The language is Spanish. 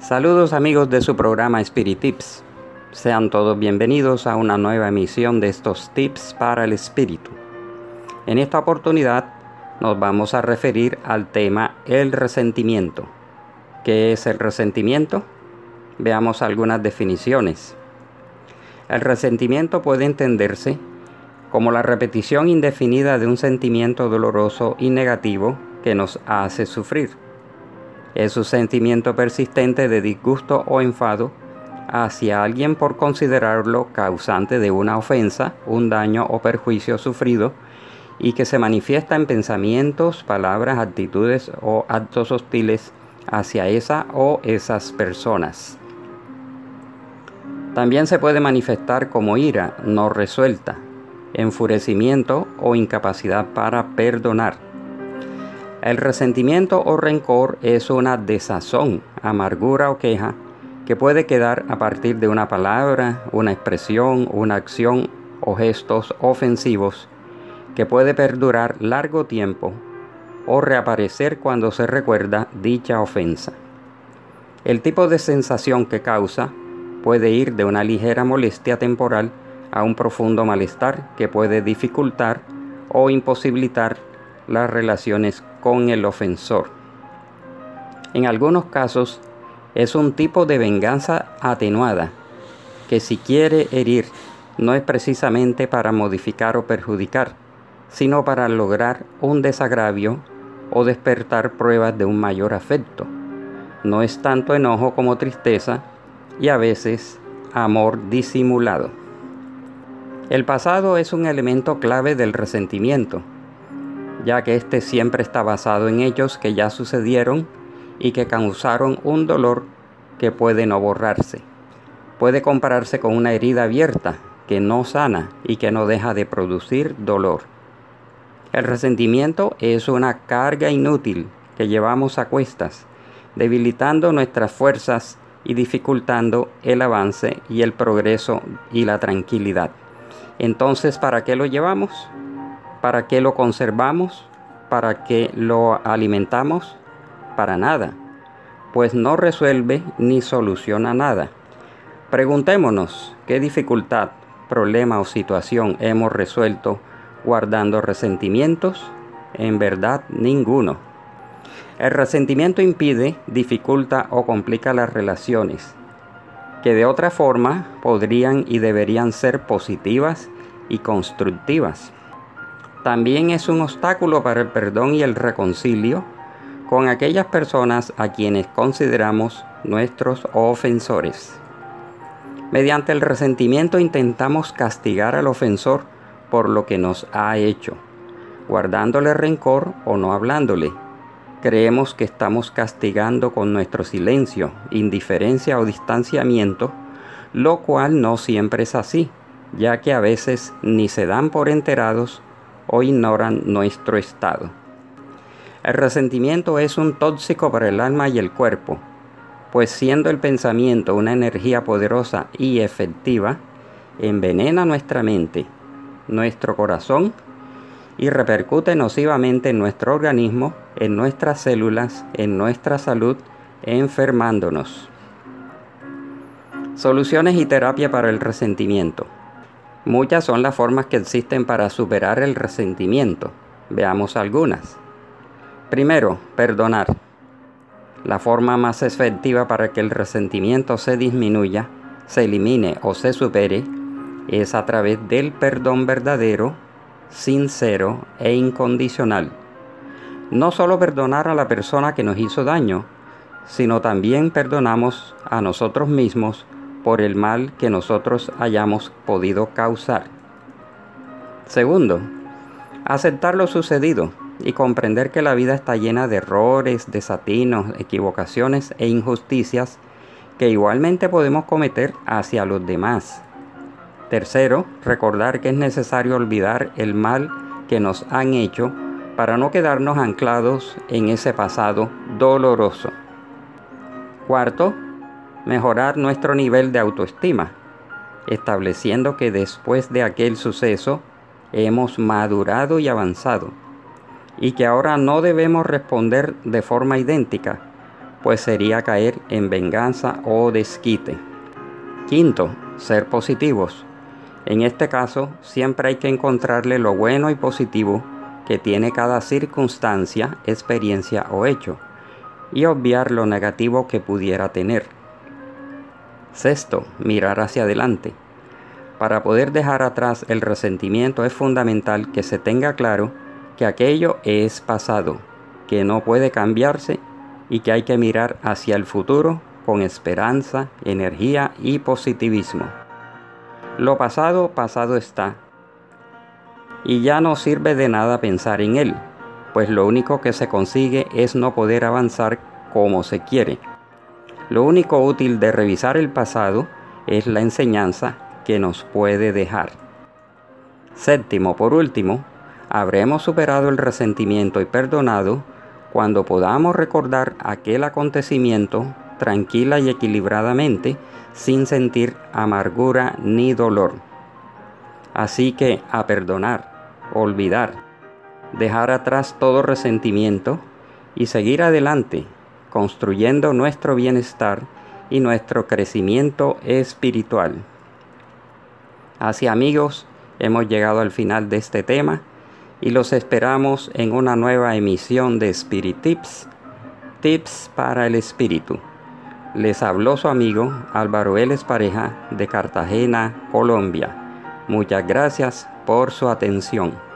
Saludos amigos de su programa Spirit Tips. Sean todos bienvenidos a una nueva emisión de estos tips para el espíritu. En esta oportunidad nos vamos a referir al tema el resentimiento. ¿Qué es el resentimiento? Veamos algunas definiciones. El resentimiento puede entenderse como la repetición indefinida de un sentimiento doloroso y negativo que nos hace sufrir es un sentimiento persistente de disgusto o enfado hacia alguien por considerarlo causante de una ofensa, un daño o perjuicio sufrido y que se manifiesta en pensamientos, palabras, actitudes o actos hostiles hacia esa o esas personas. También se puede manifestar como ira no resuelta, enfurecimiento o incapacidad para perdonar el resentimiento o rencor es una desazón, amargura o queja que puede quedar a partir de una palabra, una expresión, una acción o gestos ofensivos que puede perdurar largo tiempo o reaparecer cuando se recuerda dicha ofensa. El tipo de sensación que causa puede ir de una ligera molestia temporal a un profundo malestar que puede dificultar o imposibilitar las relaciones con el ofensor. En algunos casos es un tipo de venganza atenuada, que si quiere herir no es precisamente para modificar o perjudicar, sino para lograr un desagravio o despertar pruebas de un mayor afecto. No es tanto enojo como tristeza y a veces amor disimulado. El pasado es un elemento clave del resentimiento ya que éste siempre está basado en hechos que ya sucedieron y que causaron un dolor que puede no borrarse. Puede compararse con una herida abierta que no sana y que no deja de producir dolor. El resentimiento es una carga inútil que llevamos a cuestas, debilitando nuestras fuerzas y dificultando el avance y el progreso y la tranquilidad. Entonces, ¿para qué lo llevamos? ¿Para qué lo conservamos? ¿Para qué lo alimentamos? Para nada, pues no resuelve ni soluciona nada. Preguntémonos qué dificultad, problema o situación hemos resuelto guardando resentimientos. En verdad, ninguno. El resentimiento impide, dificulta o complica las relaciones, que de otra forma podrían y deberían ser positivas y constructivas. También es un obstáculo para el perdón y el reconcilio con aquellas personas a quienes consideramos nuestros ofensores. Mediante el resentimiento intentamos castigar al ofensor por lo que nos ha hecho, guardándole rencor o no hablándole. Creemos que estamos castigando con nuestro silencio, indiferencia o distanciamiento, lo cual no siempre es así, ya que a veces ni se dan por enterados o ignoran nuestro estado. El resentimiento es un tóxico para el alma y el cuerpo, pues siendo el pensamiento una energía poderosa y efectiva, envenena nuestra mente, nuestro corazón y repercute nocivamente en nuestro organismo, en nuestras células, en nuestra salud, enfermándonos. Soluciones y terapia para el resentimiento. Muchas son las formas que existen para superar el resentimiento. Veamos algunas. Primero, perdonar. La forma más efectiva para que el resentimiento se disminuya, se elimine o se supere es a través del perdón verdadero, sincero e incondicional. No solo perdonar a la persona que nos hizo daño, sino también perdonamos a nosotros mismos por el mal que nosotros hayamos podido causar. Segundo, aceptar lo sucedido y comprender que la vida está llena de errores, desatinos, equivocaciones e injusticias que igualmente podemos cometer hacia los demás. Tercero, recordar que es necesario olvidar el mal que nos han hecho para no quedarnos anclados en ese pasado doloroso. Cuarto, mejorar nuestro nivel de autoestima, estableciendo que después de aquel suceso hemos madurado y avanzado, y que ahora no debemos responder de forma idéntica, pues sería caer en venganza o desquite. Quinto, ser positivos. En este caso, siempre hay que encontrarle lo bueno y positivo que tiene cada circunstancia, experiencia o hecho, y obviar lo negativo que pudiera tener. Sexto, mirar hacia adelante. Para poder dejar atrás el resentimiento es fundamental que se tenga claro que aquello es pasado, que no puede cambiarse y que hay que mirar hacia el futuro con esperanza, energía y positivismo. Lo pasado, pasado está. Y ya no sirve de nada pensar en él, pues lo único que se consigue es no poder avanzar como se quiere. Lo único útil de revisar el pasado es la enseñanza que nos puede dejar. Séptimo, por último, habremos superado el resentimiento y perdonado cuando podamos recordar aquel acontecimiento tranquila y equilibradamente sin sentir amargura ni dolor. Así que a perdonar, olvidar, dejar atrás todo resentimiento y seguir adelante, construyendo nuestro bienestar y nuestro crecimiento espiritual. Así amigos, hemos llegado al final de este tema y los esperamos en una nueva emisión de Spirit Tips, Tips para el Espíritu. Les habló su amigo Álvaro Vélez Pareja de Cartagena, Colombia. Muchas gracias por su atención.